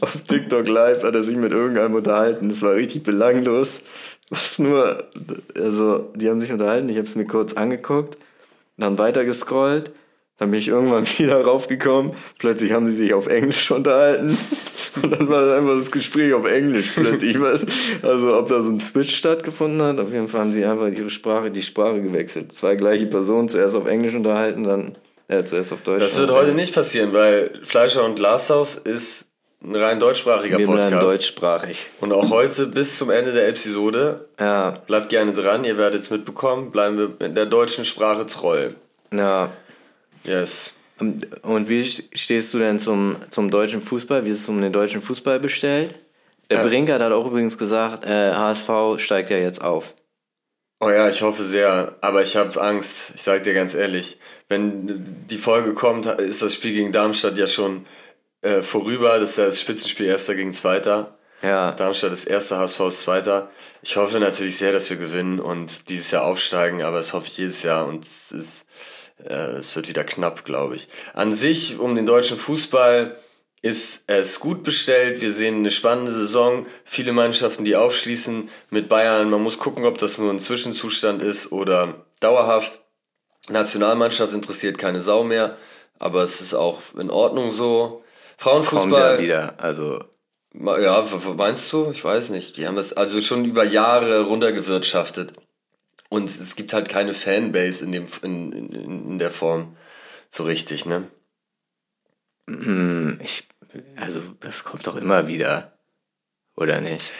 auf TikTok live hat er sich mit irgendeinem unterhalten. Das war richtig belanglos. Was nur, also die haben sich unterhalten, ich habe es mir kurz angeguckt, dann weiter gescrollt, dann bin ich irgendwann wieder raufgekommen. Plötzlich haben sie sich auf Englisch unterhalten. Und dann war einfach das Gespräch auf Englisch plötzlich. Ich weiß, also ob da so ein Switch stattgefunden hat. Auf jeden Fall haben sie einfach ihre Sprache, die Sprache gewechselt. Zwei gleiche Personen, zuerst auf Englisch unterhalten, dann äh, zuerst auf Deutsch. Das wird heute nicht passieren, weil Fleischer und Glashaus ist ein rein deutschsprachiger Wir bleiben Podcast. deutschsprachig. Und auch heute bis zum Ende der Episode, Ja, bleibt gerne dran, ihr werdet es mitbekommen, bleiben wir in der deutschen Sprache treu. ja. Yes. Und wie stehst du denn zum, zum deutschen Fußball? Wie ist es um den deutschen Fußball bestellt? Der Äh. Brinkert hat auch übrigens gesagt, äh, HSV steigt ja jetzt auf. Oh ja, ich hoffe sehr, aber ich habe Angst. Ich sag dir ganz ehrlich, wenn die Folge kommt, ist das Spiel gegen Darmstadt ja schon äh, vorüber. Das ist ja das Spitzenspiel Erster gegen Zweiter. Ja, Darmstadt ist Erster, HSV ist Zweiter. Ich hoffe natürlich sehr, dass wir gewinnen und dieses Jahr aufsteigen, aber das hoffe ich jedes Jahr und es, ist, äh, es wird wieder knapp, glaube ich. An sich, um den deutschen Fußball, ist es gut bestellt. Wir sehen eine spannende Saison. Viele Mannschaften, die aufschließen mit Bayern. Man muss gucken, ob das nur ein Zwischenzustand ist oder dauerhaft. Nationalmannschaft interessiert keine Sau mehr, aber es ist auch in Ordnung so. kommt Frauenfußball. ja wieder. Also, Ja, meinst du? Ich weiß nicht. Die haben das also schon über Jahre runtergewirtschaftet. Und es gibt halt keine Fanbase in, dem, in, in, in der Form so richtig, ne? hm, ich, also das kommt doch immer wieder. Oder nicht?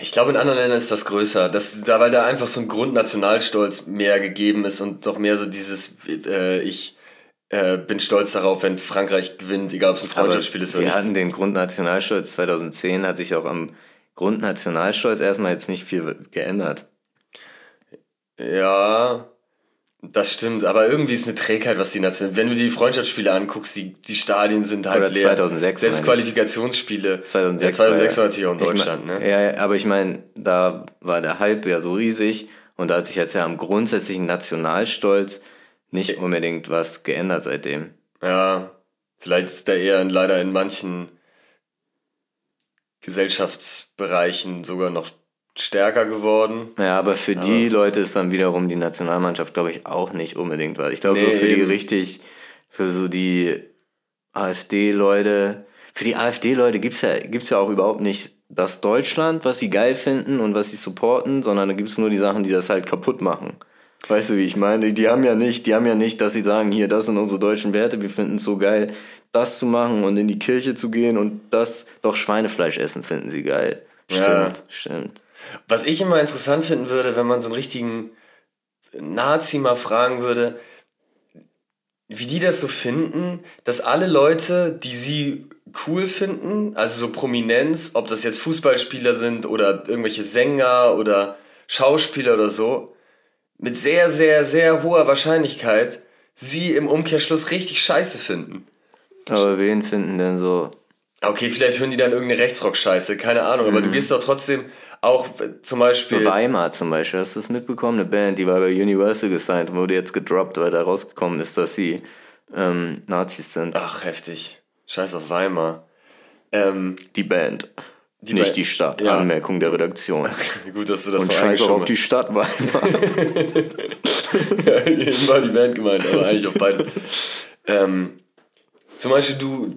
Ich glaube, in anderen Ländern ist das größer. Das, da, weil da einfach so ein Grundnationalstolz mehr gegeben ist und doch mehr so dieses, äh, ich äh, bin stolz darauf, wenn Frankreich gewinnt, egal ob es ein Freundschaftsspiel ist oder wir hatten nicht. den Grundnationalstolz 2010, hat sich auch am Grundnationalstolz erstmal jetzt nicht viel geändert. Ja, das stimmt. Aber irgendwie ist eine Trägheit, was die Nation. Wenn du die Freundschaftsspiele anguckst, die, die Stadien sind halt Oder leer. 2006 Selbst. Qualifikationsspiele. 2006, ja, 2006 war ja- natürlich auch in ich mein- Deutschland, ne? Ja, ja, aber ich meine, da war der Hype ja so riesig und da hat sich jetzt ja am grundsätzlichen Nationalstolz nicht unbedingt was geändert seitdem. Ja, vielleicht ist da eher leider in manchen Gesellschaftsbereichen sogar noch stärker geworden. Ja, aber für die Leute ist dann wiederum die Nationalmannschaft, glaube ich, auch nicht unbedingt was. Ich glaube, Nee, so für die eben. richtig, für so die AfD-Leute, für die AfD-Leute gibt's ja, gibt's ja auch überhaupt nicht das Deutschland, was sie geil finden und was sie supporten, sondern da gibt's nur die Sachen, die das halt kaputt machen. Weißt du, wie ich meine? Die haben ja nicht, die haben ja nicht, dass sie sagen, hier, das sind unsere deutschen Werte, wir finden es so geil, das zu machen und in die Kirche zu gehen und das, doch Schweinefleisch essen finden sie geil. Stimmt, Ja. stimmt. Was ich immer interessant finden würde, wenn man so einen richtigen Nazi mal fragen würde, wie die das so finden, dass alle Leute, die sie cool finden, also so Prominenz, ob das jetzt Fußballspieler sind oder irgendwelche Sänger oder Schauspieler oder so, mit sehr, sehr, sehr hoher Wahrscheinlichkeit sie im Umkehrschluss richtig scheiße finden. Aber wen finden denn so? Okay, vielleicht hören die dann irgendeine Rechtsrock-Scheiße, keine Ahnung, aber du gehst doch trotzdem auch zum Beispiel. Weimar zum Beispiel, hast du es mitbekommen? Eine Band, die war bei Universal gesigned und wurde jetzt gedroppt, weil da rausgekommen ist, dass sie ähm, Nazis sind. Ach, heftig. Scheiß auf Weimar. Ähm, Die Band. Die nicht Band- die Stadt. Ja. Anmerkung der Redaktion. gut, dass du das Und scheiß auch auf die Stadt Weimar. Eben war die Band gemeint, aber eigentlich auf beides. Ähm, zum Beispiel du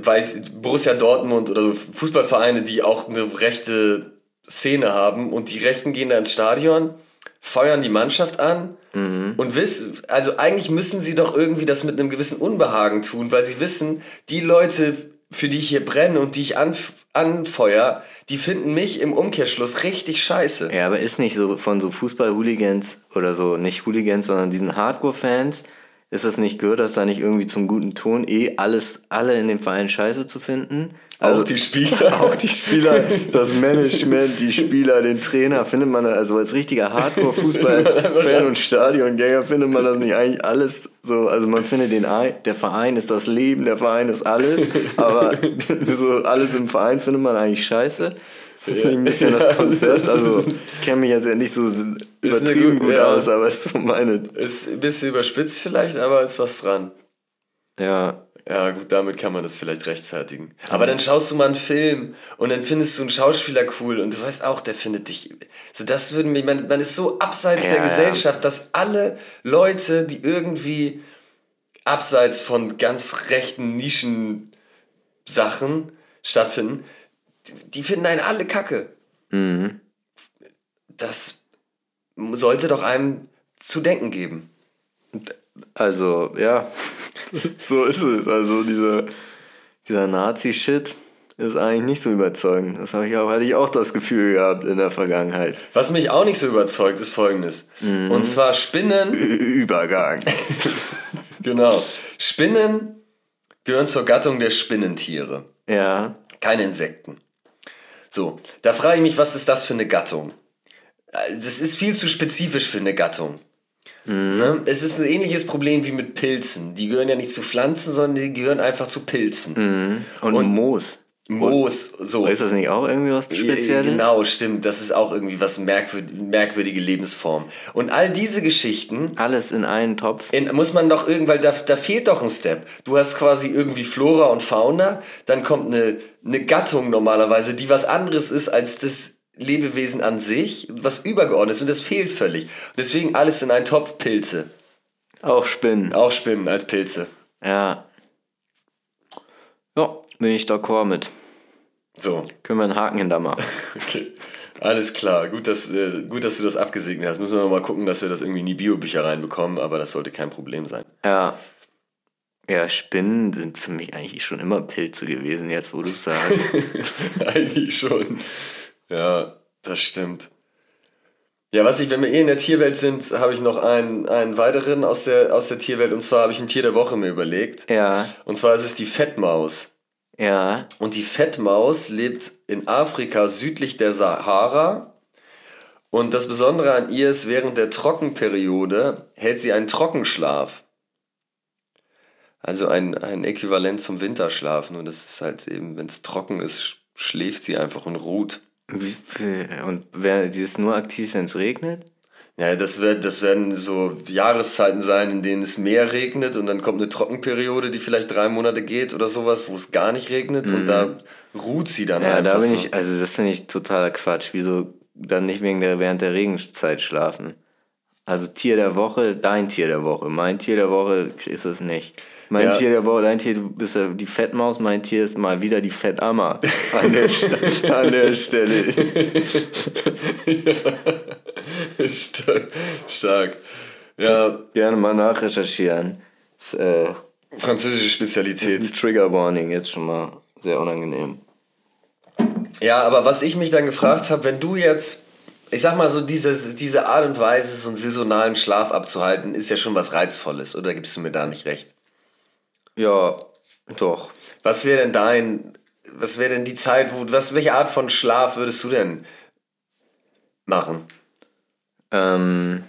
weißt, Borussia Dortmund oder so Fußballvereine, die auch eine rechte Szene haben und die Rechten gehen da ins Stadion, feuern die Mannschaft an und wissen, also eigentlich müssen sie doch irgendwie das mit einem gewissen Unbehagen tun, weil sie wissen, die Leute, für die ich hier brenne und die ich anf anfeuer, die finden mich im Umkehrschluss richtig scheiße. ja, aber ist nicht so von so Fußball-Hooligans oder so, nicht Hooligans, sondern diesen Hardcore-Fans, ist das nicht, gehört das da nicht irgendwie zum guten Ton, eh alles, alle in dem Verein scheiße zu finden? Also auch die Spieler. Auch die Spieler, das Management, die Spieler, den Trainer, findet man, also als richtiger Hardcore-Fußball-Fan und Stadiongänger findet man das nicht eigentlich alles so, also man findet den, der Verein ist das Leben, der Verein ist alles, aber so alles im Verein findet man eigentlich scheiße. Ist das nicht ein bisschen das Konzept? Also, ich kenne mich jetzt ja nicht so übertrieben gut- gut ja. aus, aber es ist so meine, Ist ein bisschen überspitzt vielleicht, aber ist was dran. ja, Ja, gut, damit kann man das vielleicht rechtfertigen. Aber dann schaust du mal einen Film und dann findest du einen Schauspieler cool und du weißt auch, der findet dich. So, das würden mir, man, man ist so abseits der. Gesellschaft, dass alle Leute, die irgendwie abseits von ganz rechten Nischen-Sachen stattfinden, die, finden einen alle kacke. mhm. Das sollte doch einem zu denken geben. Also, ja, so ist es. Also, diese, dieser Nazi-Shit ist eigentlich nicht so überzeugend. Das habe ich auch, hatte ich auch das Gefühl gehabt in der Vergangenheit. Was mich auch nicht so überzeugt, ist folgendes. Und zwar Spinnen Übergang. Genau. Spinnen gehören zur Gattung der Spinnentiere. Ja. Keine Insekten. So, da frage ich mich, was ist das für eine Gattung? Äh, Das ist viel zu spezifisch für eine Gattung. Ne? Es ist ein ähnliches Problem wie mit Pilzen. Die gehören ja nicht zu Pflanzen, sondern die gehören einfach zu Pilzen. Und, Und- Moos. Moos, so. Ist das nicht auch irgendwie was Spezielles? Genau, stimmt. Das ist auch irgendwie was merkwürd merkwürdige Lebensform. Und all diese Geschichten Alles in einen Topf. in, muss man doch irgendwann, da, da fehlt doch ein Step. Du hast quasi irgendwie Flora und Fauna, dann kommt eine, eine Gattung normalerweise, die was anderes ist als das Lebewesen an sich, was übergeordnet ist und das fehlt völlig. Deswegen alles in einen Topf Pilze. Auch Spinnen. Auch Spinnen als Pilze. Ja. Ja, bin ich d'accord mit. So, Können wir einen Haken hinter machen. okay. Alles klar. Gut dass, äh, gut, dass du das abgesegnet hast. Müssen wir mal gucken, dass wir das irgendwie in die Biobücher reinbekommen, aber das sollte kein Problem sein. Ja. Ja, Spinnen sind für mich eigentlich schon immer Pilze gewesen, jetzt wo du sagst. Eigentlich schon. Ja, das stimmt. Ja, was ich, wenn wir eh in der Tierwelt sind, habe ich noch einen, einen weiteren aus der, aus der Tierwelt. Und zwar habe ich ein Tier der Woche mir überlegt. ja, Und zwar ist es die Fettmaus. Ja. Und die Fettmaus lebt in Afrika südlich der Sahara. Und das Besondere an ihr ist, während der Trockenperiode hält sie einen Trockenschlaf. Also ein, ein Äquivalent zum Winterschlaf. Nur das ist halt eben, wenn es trocken ist, sch- schläft sie einfach und ruht. Und wer, sie ist nur aktiv, wenn es regnet? Ja, das, wird, das werden so Jahreszeiten sein, in denen es mehr regnet und dann kommt eine Trockenperiode, die vielleicht drei Monate geht oder sowas, wo es gar nicht regnet und da ruht sie dann Mhm. Ja, einfach da bin so. ich, also das finde ich totaler Quatsch. Wieso dann nicht wegen der, während der Regenzeit schlafen? Also Tier der Woche, dein Tier der Woche. Mein Tier der Woche ist es nicht. Mein Ja. Tier der Woche, dein Tier, du bist ja die Fettmaus, mein Tier ist mal wieder die Fettammer an der, St- an der Stelle. stark, stark. Ja, Gerne mal nachrecherchieren. Das, äh, französische Spezialität. Trigger Warning, jetzt schon mal sehr unangenehm. Ja, aber was ich mich dann gefragt habe, wenn du jetzt, ich sag mal so, diese, diese Art und Weise, so einen saisonalen Schlaf abzuhalten, ist ja schon was Reizvolles, oder gibst du mir da nicht recht? Ja, doch. Was wäre denn dein, was wäre denn die Zeit, wo, was, welche Art von Schlaf würdest du denn machen? Ähm,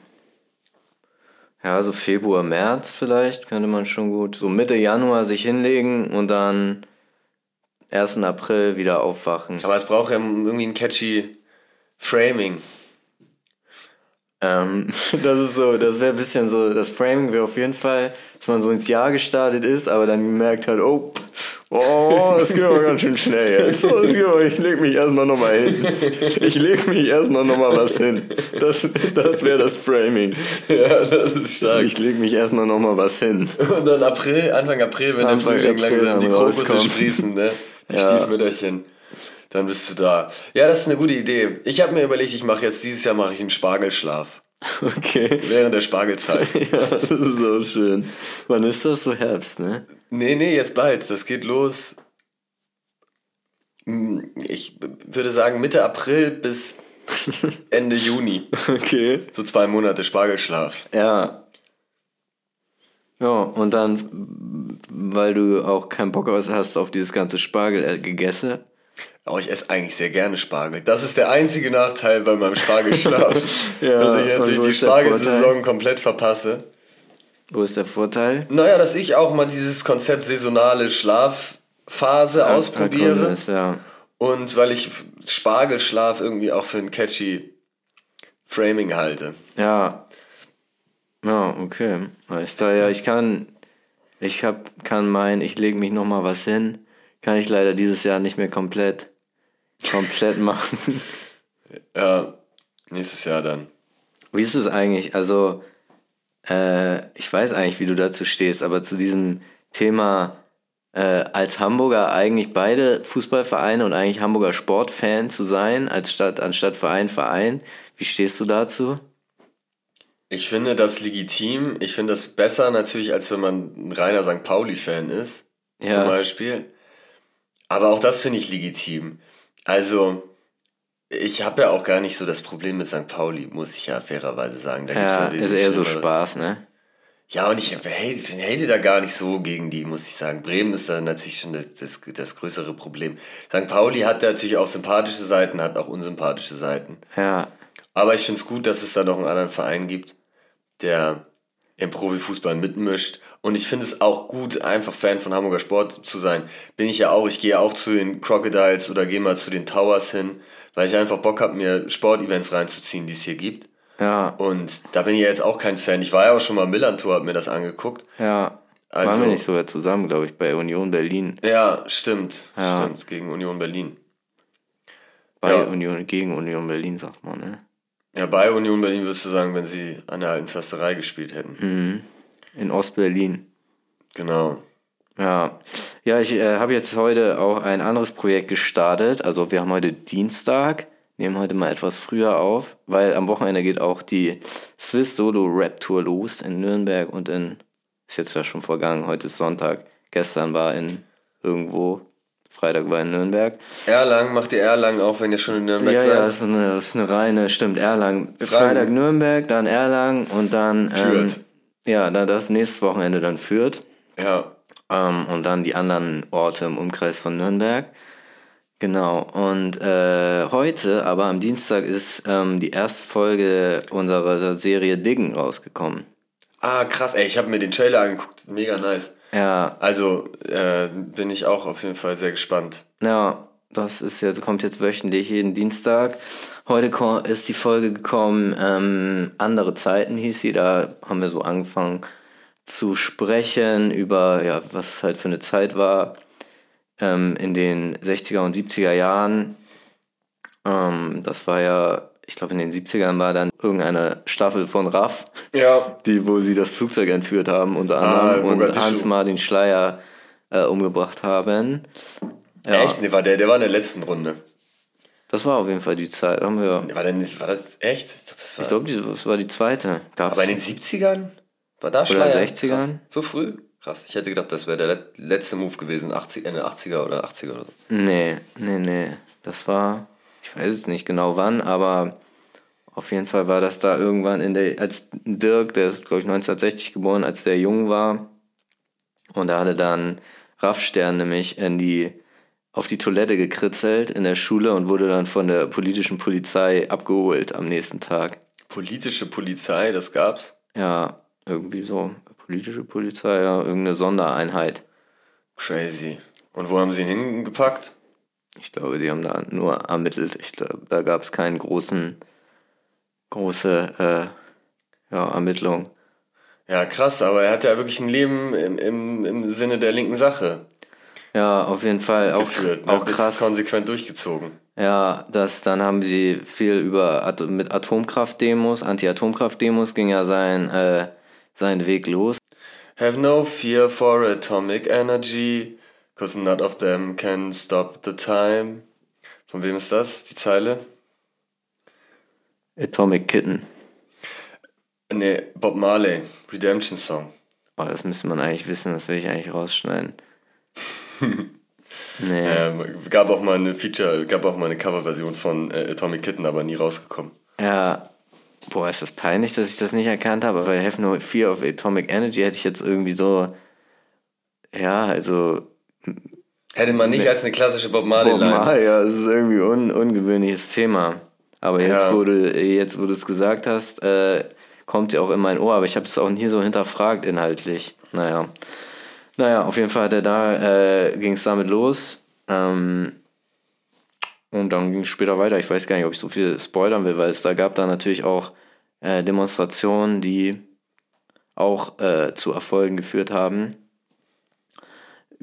ja, so Februar, März vielleicht könnte man schon gut. So Mitte Januar sich hinlegen und dann 1. April wieder aufwachen. Aber es braucht ja irgendwie ein catchy Framing. Ähm, das ist so, das wäre ein bisschen so, das Framing wäre auf jeden Fall, dass man so ins Jahr gestartet ist, aber dann gemerkt hat, oh, oh, das geht aber ganz schön schnell jetzt. Oh, aber, ich leg mich erstmal nochmal hin. Ich leg mich erstmal nochmal was hin. Das, das wäre das Framing. Ja, das ist stark. Ich leg mich erstmal nochmal was hin. Und dann April, Anfang April, wenn Anfang der Frühling April langsam die Krokusse sprießen, ne? Die Ja. Stiefmütterchen. Dann bist du da. Ja, das ist eine gute Idee. Ich habe mir überlegt, ich mache jetzt dieses Jahr mache ich einen Spargelschlaf. Okay. Während der Spargelzeit. Ja, das ist so schön. Wann ist das so Herbst, ne? Nee, nee, jetzt bald. Das geht los. Hm, Ich würde sagen Mitte April bis Ende Juni. Okay. So zwei Monate Spargelschlaf. Ja. Ja, und dann, weil du auch keinen Bock hast auf dieses ganze Spargel Aber ich esse eigentlich sehr gerne Spargel. Das ist der einzige Nachteil bei meinem Spargelschlaf. Ja, dass ich natürlich die Spargelsaison komplett verpasse. Wo ist der Vorteil? Naja, dass ich auch mal dieses Konzept saisonale Schlafphase ausprobiere. Balkon Ist, ja. Und weil ich Spargelschlaf irgendwie auch für ein catchy Framing halte. Ja. Ja, okay. Weißt du, ja, ich kann, ich hab, kann meinen, ich lege mich noch mal was hin. Kann ich leider dieses Jahr nicht mehr komplett, komplett machen. Ja, nächstes Jahr dann. Wie ist es eigentlich? Also, äh, ich weiß eigentlich, wie du dazu stehst, aber zu diesem Thema äh, als Hamburger eigentlich beide Fußballvereine und eigentlich Hamburger Sportfan zu sein, als statt, anstatt Verein, Verein. Wie stehst du dazu? Ich finde das legitim. Ich finde das besser natürlich, als wenn man ein reiner St. Pauli-Fan ist, Ja. zum Beispiel. Aber auch das finde ich legitim. Also, ich habe ja auch gar nicht so das Problem mit St. Pauli, muss ich ja fairerweise sagen. Da gibt's Ja, ist eher so. Spaß, ne? Ja, und ich hate, hate da gar nicht so gegen die, muss ich sagen. Bremen ist da natürlich schon das, das, das größere Problem. St. Pauli hat natürlich auch sympathische Seiten, hat auch unsympathische Seiten. Ja, Aber ich finde es gut, dass es da noch einen anderen Verein gibt, der im Profifußball mitmischt. Und ich finde es auch gut, einfach Fan von Hamburger Sport zu sein. Bin ich ja auch. Ich gehe auch zu den Crocodiles oder gehe mal zu den Towers hin, weil ich einfach Bock habe, mir Sportevents reinzuziehen, die es hier gibt. ja, Und da bin ich ja jetzt auch kein Fan. Ich war ja auch schon mal Millantor, hab mir das angeguckt. ja. Also- Waren wir nicht sogar zusammen, glaube ich, bei Union Berlin. Ja, stimmt. Ja. Stimmt, gegen Union Berlin. Bei Ja. Union, gegen Union Berlin, sagt man, ne? Ja, bei Union Berlin würdest du sagen, wenn sie an der alten Försterei gespielt hätten. In Ostberlin. Genau. Ja, ja ich äh, habe jetzt heute auch ein anderes Projekt gestartet. Also wir haben heute Dienstag, nehmen heute mal etwas früher auf, weil am Wochenende geht auch die Swiss Solo Rap Tour los in Nürnberg und in, ist jetzt ja schon vergangen, heute ist Sonntag. Gestern war in irgendwo, Freitag war in Nürnberg. Erlangen, macht ihr Erlangen auch, wenn ihr schon in Nürnberg Ja, seid? ja, das ist eine, ist eine reine, stimmt, Erlangen. Freitag Nürnberg, dann Erlangen und dann ähm, Fürth. ja, dann das nächste Wochenende dann Fürth. Ja. Ähm, und dann die anderen Orte im Umkreis von Nürnberg. Genau. Und äh, heute, aber am Dienstag, ist ähm, die erste Folge unserer Serie Diggen rausgekommen. Ah, krass, ey, ich habe mir den Trailer angeguckt. Mega nice. Ja, Also, äh, bin ich auch auf jeden Fall sehr gespannt. ja, das ist jetzt, kommt jetzt wöchentlich jeden Dienstag. Heute ist die Folge gekommen, ähm, andere Zeiten hieß sie, da haben wir so angefangen zu sprechen über, ja, was halt für eine Zeit war ähm, in den 60er und 70er Jahren. Ähm, das war ja, ich glaube in den 70ern war dann irgendeine Staffel von Raff, Ja. die, wo sie das Flugzeug entführt haben, unter anderem, und Mogadischu. Hans-Martin Schleier äh, umgebracht haben. Ja, Echt? Nee, war der, der war in der letzten Runde. Das war auf jeden Fall die Zeit. Haben wir, War, denn, war das echt? Ich, das ich glaube, das war die zweite. Gab's, aber in den 70ern? War da Oder Schleier? 60ern? Krass. So früh? Krass. Ich hätte gedacht, das wäre der let- letzte Move gewesen, 80, Ende 80er oder 80er oder so. Nee, nee, nee. Das war, ich weiß jetzt nicht genau wann, aber auf jeden Fall war das da irgendwann in der, als Dirk, der ist, glaube ich, 1960 geboren, als der jung war. Und da hatte dann Raffstern nämlich in die, auf die Toilette gekritzelt in der Schule und wurde dann von der politischen Polizei abgeholt am nächsten Tag. Politische Polizei, das gab's. Ja, irgendwie so. Politische Polizei, ja, irgendeine Sondereinheit. Crazy. Und wo haben sie ihn hingepackt? Ich glaube, die haben da nur ermittelt. Ich glaube, da gab es keinen großen, große äh, ja, Ermittlung. Ja, krass, aber er hat ja wirklich ein Leben im, im, im Sinne der linken Sache Ja, auf jeden Fall. Auch, geführt. ne? auch krass. konsequent durchgezogen. Ja, das, dann haben sie viel über At mit Atomkraftdemos, Anti-Atomkraft-Demos ging ja sein, äh, sein Weg los. Have no fear for atomic energy, cause none of them can stop the time. Von wem ist das, die Zeile? Atomic Kitten. Nee, Bob Marley, Redemption Song. Oh, das müsste man eigentlich wissen, das will ich eigentlich rausschneiden. nee. Ähm, gab auch mal eine Feature, gab auch mal eine Coverversion von äh, Atomic Kitten, aber nie rausgekommen. Ja, boah, ist das peinlich, dass ich das nicht erkannt habe, weil Have No Fear of Atomic Energy hätte ich jetzt irgendwie so, ja, also Hätte man nicht als eine klassische Bob Marley Bob. Marley, ja, das ist irgendwie un ungewöhnliches Thema. Aber jetzt, Ja. wo du jetzt, wo du es gesagt hast, äh, kommt ja auch in mein Ohr, aber ich habe es auch nie so hinterfragt inhaltlich. Naja. Naja, auf jeden Fall hat er da, äh, ging es damit los. Ähm, und dann ging es später weiter. Ich weiß gar nicht, ob ich so viel spoilern will, weil es da gab da natürlich auch äh, Demonstrationen, die auch äh, zu Erfolgen geführt haben.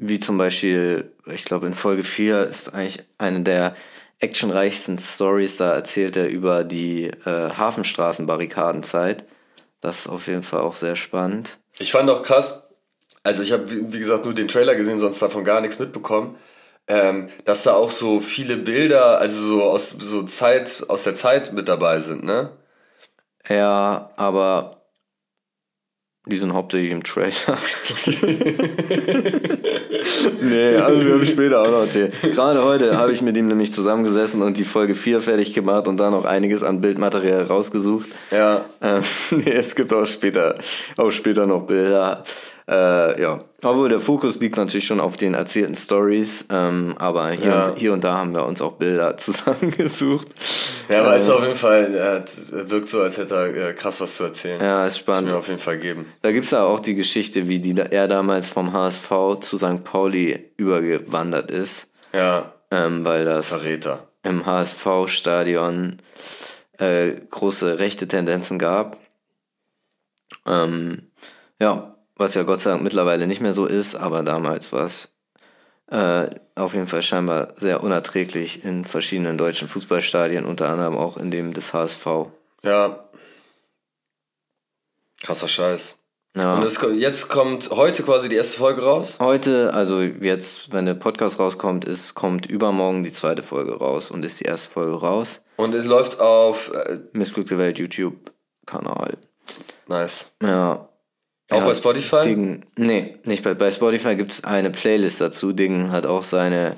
Wie zum Beispiel, ich glaube in Folge 4 ist eigentlich eine der actionreichsten Stories, da erzählt er über die äh, Hafenstraßenbarrikadenzeit. Das ist auf jeden Fall auch sehr spannend. Ich fand auch krass, also ich habe, wie gesagt, nur den Trailer gesehen, sonst davon gar nichts mitbekommen, ähm, dass da auch so viele Bilder, also so aus so Zeit, aus der Zeit mit dabei sind, ne? Ja, aber die sind hauptsächlich im Trailer. nee, also wir haben später auch noch Tee. Gerade heute habe ich mit ihm nämlich zusammengesessen und die Folge 4 fertig gemacht und da noch einiges an Bildmaterial rausgesucht. Ja. Ähm, nee, es gibt auch später, auch später noch Bilder. Äh, ja, obwohl der Fokus liegt natürlich schon auf den erzählten Stories, ähm, aber hier, Ja. und, hier und da haben wir uns auch Bilder zusammengesucht. Ja, aber ist auf jeden Fall, er er wirkt so, als hätte er äh, krass was zu erzählen. Ja, ist Das spannend. mir auf jeden Fall geben. Da gibt's ja auch die Geschichte, wie die, er damals vom HSV zu St. Pauli übergewandert ist, Ja, ähm, weil das Verräter. im HSV-Stadion äh, große rechte Tendenzen gab. Ähm, ja, was ja Gott sei Dank mittlerweile nicht mehr so ist, aber damals war es äh, auf jeden Fall scheinbar sehr unerträglich in verschiedenen deutschen Fußballstadien, unter anderem auch in dem des HSV. Ja. Krasser Scheiß. Ja. Und es, jetzt kommt heute quasi die erste Folge raus. Heute, also jetzt, wenn der Podcast rauskommt, ist, kommt übermorgen die zweite Folge raus und ist die erste Folge raus. Und es läuft auf. Äh, Missglückte Welt YouTube-Kanal. nice. Ja. Auch Ja, bei Spotify? Diggen, nee, nicht bei, bei Spotify gibt es eine Playlist dazu. Diggen hat auch seine,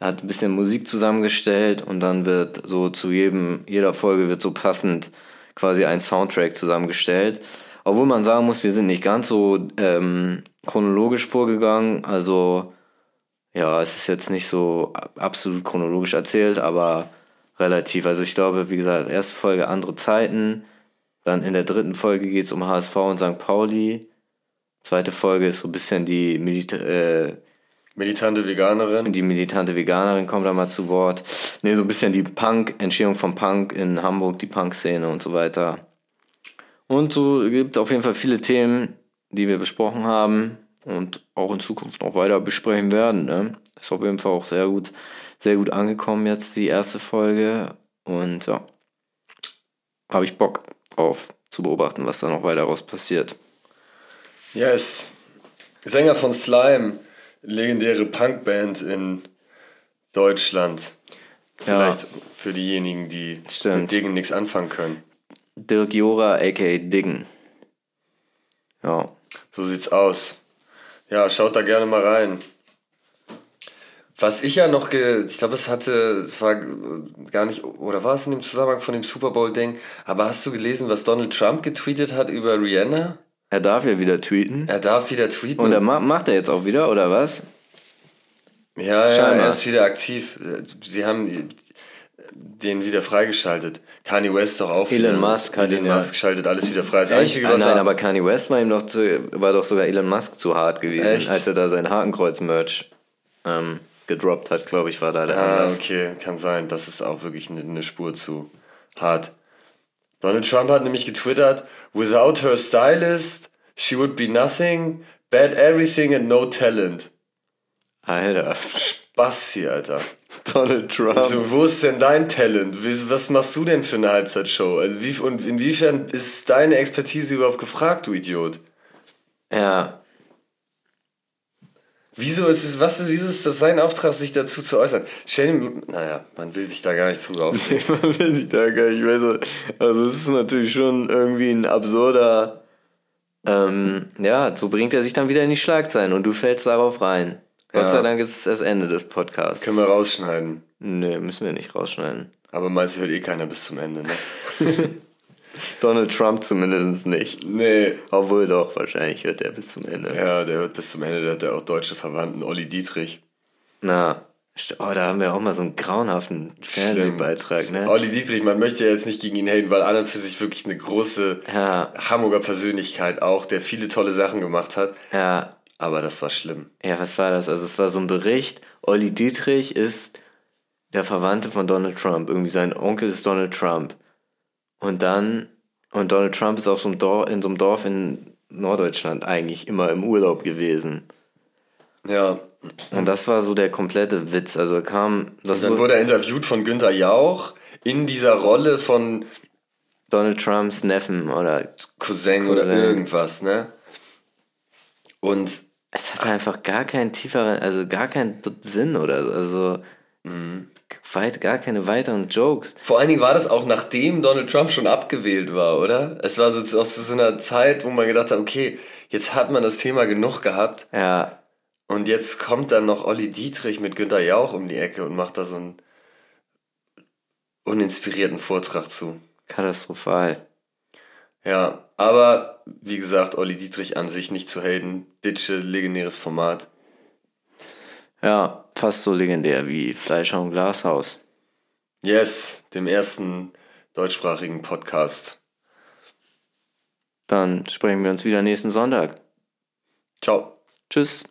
hat ein bisschen Musik zusammengestellt und dann wird so zu jedem, jeder Folge wird so passend quasi ein Soundtrack zusammengestellt. Obwohl man sagen muss, wir sind nicht ganz so ähm, chronologisch vorgegangen. Also ja, es ist jetzt nicht so absolut chronologisch erzählt, aber relativ. Also ich glaube, wie gesagt, erste Folge andere Zeiten. Dann in der dritten Folge geht es um HSV und St. Pauli. Zweite Folge ist so ein bisschen die, Milita äh, Militante Veganerin. die militante Veganerin kommt da mal zu Wort. Nee, so ein bisschen die Punk, Entstehung von Punk in Hamburg, die Punk-Szene und so weiter. Und so gibt auf jeden Fall viele Themen, die wir besprochen haben und auch in Zukunft noch weiter besprechen werden. Ne? Ist auf jeden Fall auch sehr gut, sehr gut angekommen jetzt die erste Folge. Und ja, habe ich Bock drauf zu beobachten, was da noch weiter raus passiert. Yes. Sänger von Slime. Legendäre Punkband in Deutschland. Vielleicht für diejenigen, die Stimmt. mit Dingen nichts anfangen können. Dirk Jora, aka Diggen. Ja. So sieht's aus. Ja, schaut da gerne mal rein. Was ich ja noch, ge ich glaube, es hatte, es war gar nicht, oder war es in dem Zusammenhang von dem Super Bowl-Ding, aber hast du gelesen, was Donald Trump getweetet hat über Rihanna? Er darf ja wieder tweeten. Er darf wieder tweeten. Und er ma macht er jetzt auch wieder, oder was? ja, ja, Scheinbar. er ist wieder aktiv. Sie haben den wieder freigeschaltet. Kanye West doch auch. Elon. Musk hat Elon ihn ja- Musk schaltet alles wieder frei. Das Echt? Einzige, Ah, was Nein, er, aber Kanye West war ihm doch zu, war doch sogar Elon Musk zu hart gewesen, Echt? als er da sein Hakenkreuz-Merch ähm, gedroppt hat, glaube ich, war da der Ah, Anlass. okay, kann sein. Das ist auch wirklich eine, eine Spur zu hart. Donald Trump hat nämlich getwittert, without her stylist, she would be nothing, bad everything and no talent. Alter, Basti, Alter. Donald Trump. Also, wo ist denn dein Talent? Was machst du denn für eine Halbzeitshow? Also, wie, und inwiefern ist deine Expertise überhaupt gefragt, du Idiot? Ja, Wieso ist es, was ist, wieso ist das sein Auftrag, sich dazu zu äußern? Stell naja, man will sich da gar nicht drüber aufregen. man will sich da gar nicht, auch- also es ist natürlich schon irgendwie ein absurder, ähm, ja, so bringt er sich dann wieder in die Schlagzeilen und du fällst darauf rein. Ja. Gott sei Dank ist es das Ende des Podcasts. Können wir rausschneiden. Nö, müssen wir nicht rausschneiden. Aber meist hört eh keiner bis zum Ende, ne? Donald Trump zumindest nicht. Nee. Obwohl doch, wahrscheinlich hört er bis zum Ende. Ja, der hört bis zum Ende, der hat ja auch deutsche Verwandten, Olli Dietrich. Na, oh, da haben wir auch mal so einen grauenhaften Fernsehbeitrag, ne? Olli Dietrich, man möchte ja jetzt nicht gegen ihn haten, weil an und für sich wirklich eine große Ja, Hamburger Persönlichkeit auch, der viele tolle Sachen gemacht hat. ja, Aber das war schlimm. ja, was war das? Also es war so ein Bericht, Olli Dietrich ist der Verwandte von Donald Trump. Irgendwie sein Onkel ist Donald Trump. Und dann, und Donald Trump ist auf so einem Dorf, in so einem Dorf in Norddeutschland eigentlich immer im Urlaub gewesen. Ja. Und das war so der komplette Witz. Also er kam, das Dann wurde er interviewt von Günther Jauch in dieser Rolle von Donald Trumps Neffen oder Cousin, oder Cousin. irgendwas, ne? Und es hatte einfach gar keinen tieferen, also gar keinen Sinn oder so. Also weit, gar keine weiteren Jokes. vor allen Dingen war das auch nachdem Donald Trump schon abgewählt war, oder? Es war so aus so einer Zeit, wo man gedacht hat, okay, jetzt hat man das Thema genug gehabt. Ja, Und jetzt kommt dann noch Olli Dietrich mit Günter Jauch um die Ecke und macht da so einen uninspirierten Vortrag zu. katastrophal. Ja, aber wie gesagt, Olli Dietrich an sich nicht zu haten. Ditsche, legendäres Format. Ja, fast so legendär wie Fleischer und Glashaus. Yes, dem ersten deutschsprachigen Podcast. Dann sprechen wir uns wieder nächsten Sonntag. Ciao. Tschüss.